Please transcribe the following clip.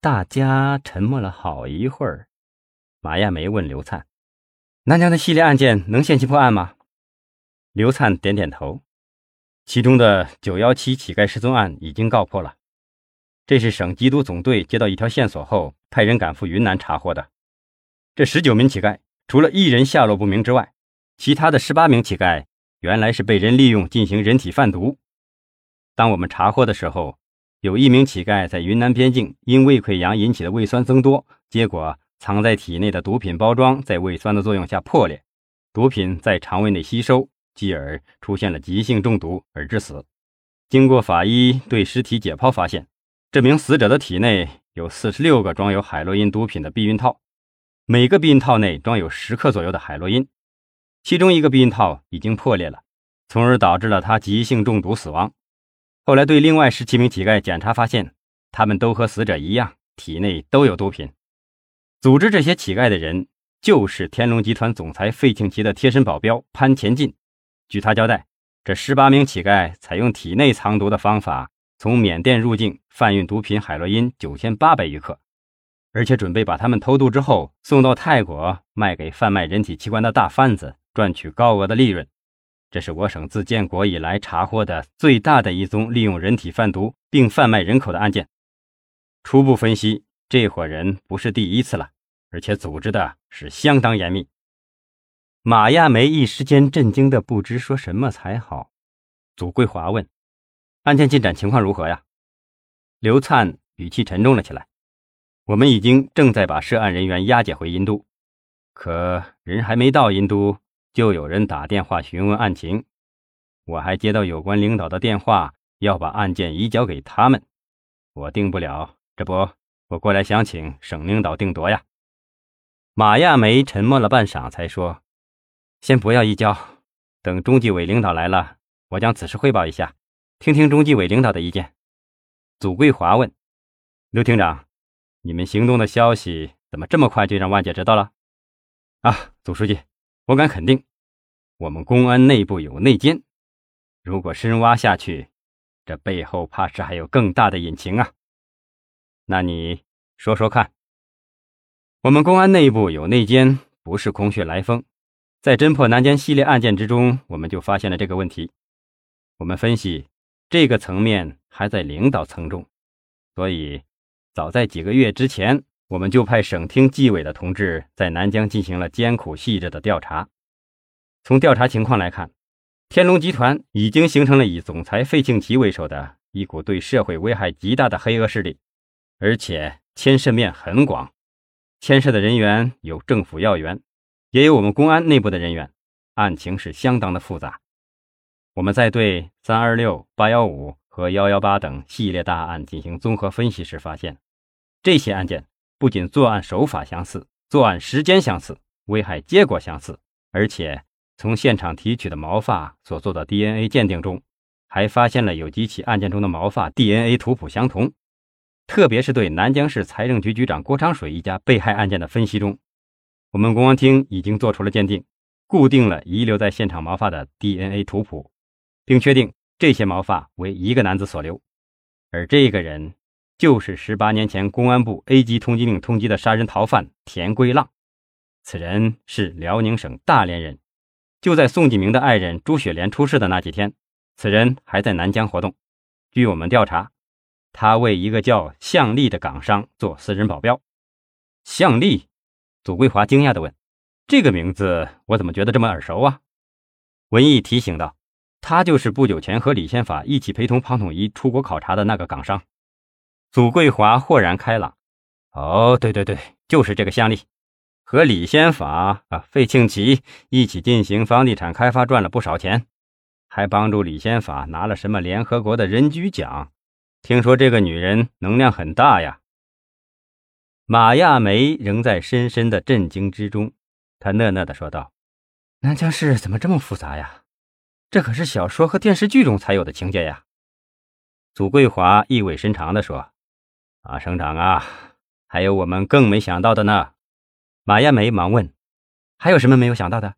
大家沉默了好一会儿。马亚梅问刘灿：“南疆的系列案件能限期破案吗？”刘灿点点头。其中的九幺七乞丐失踪案已经告破了，这是省缉毒总队接到一条线索后，派人赶赴云南查获的。这十九名乞丐，除了一人下落不明之外，其他的十八名乞丐原来是被人利用进行人体贩毒。当我们查获的时候，有一名乞丐在云南边境因胃溃疡引起的胃酸增多，结果藏在体内的毒品包装在胃酸的作用下破裂，毒品在肠胃内吸收。继而出现了急性中毒而致死。经过法医对尸体解剖，发现这名死者的体内有四十六个装有海洛因毒品的避孕套，每个避孕套内装有十克左右的海洛因，其中一个避孕套已经破裂了，从而导致了他急性中毒死亡。后来对另外十七名乞丐检查，发现他们都和死者一样，体内都有毒品。组织这些乞丐的人就是天龙集团总裁费庆奇的贴身保镖潘前进。据他交代，这十八名乞丐采用体内藏毒的方法，从缅甸入境贩运毒品海洛因九千八百余克，而且准备把他们偷渡之后送到泰国卖给贩卖人体器官的大贩子，赚取高额的利润。这是我省自建国以来查获的最大的一宗利用人体贩毒并贩卖人口的案件。初步分析，这伙人不是第一次了，而且组织的是相当严密。马亚梅一时间震惊的不知说什么才好。祖桂华问：“案件进展情况如何呀？”刘灿语气沉重了起来：“我们已经正在把涉案人员押解回印度，可人还没到印度，就有人打电话询问案情。我还接到有关领导的电话，要把案件移交给他们。我定不了，这不，我过来想请省领导定夺呀。”马亚梅沉默了半晌，才说。先不要移交，等中纪委领导来了，我将此事汇报一下，听听中纪委领导的意见。祖桂华问：“刘厅长，你们行动的消息怎么这么快就让万姐知道了？”啊，祖书记，我敢肯定，我们公安内部有内奸，如果深挖下去，这背后怕是还有更大的隐情啊。那你说说看，我们公安内部有内奸，不是空穴来风。在侦破南疆系列案件之中，我们就发现了这个问题。我们分析，这个层面还在领导层中，所以早在几个月之前，我们就派省厅纪委的同志在南疆进行了艰苦细致的调查。从调查情况来看，天龙集团已经形成了以总裁费庆奇为首的一股对社会危害极大的黑恶势力，而且牵涉面很广，牵涉的人员有政府要员。也有我们公安内部的人员，案情是相当的复杂。我们在对三二六、八幺五和幺幺八等系列大案进行综合分析时发现，这些案件不仅作案手法相似、作案时间相似、危害结果相似，而且从现场提取的毛发所做的 DNA 鉴定中，还发现了有几起案件中的毛发 DNA 图谱相同。特别是对南江市财政局局长郭长水一家被害案件的分析中。我们公安厅已经做出了鉴定，固定了遗留在现场毛发的 DNA 图谱，并确定这些毛发为一个男子所留，而这个人就是十八年前公安部 A 级通缉令通缉的杀人逃犯田归浪。此人是辽宁省大连人，就在宋继明的爱人朱雪莲出事的那几天，此人还在南疆活动。据我们调查，他为一个叫向丽的港商做私人保镖。向丽。祖桂华惊讶地问：“这个名字我怎么觉得这么耳熟啊？”文艺提醒道：“他就是不久前和李先法一起陪同庞统一出国考察的那个港商。”祖桂华豁然开朗：“哦，对对对，就是这个向丽，和李先法啊、费庆奇一起进行房地产开发，赚了不少钱，还帮助李先法拿了什么联合国的人居奖。听说这个女人能量很大呀。”马亚梅仍在深深的震惊之中，她讷讷地说道：“南江市怎么这么复杂呀？这可是小说和电视剧中才有的情节呀。”祖桂华意味深长地说：“啊，省长啊，还有我们更没想到的呢。”马艳梅忙问：“还有什么没有想到的？”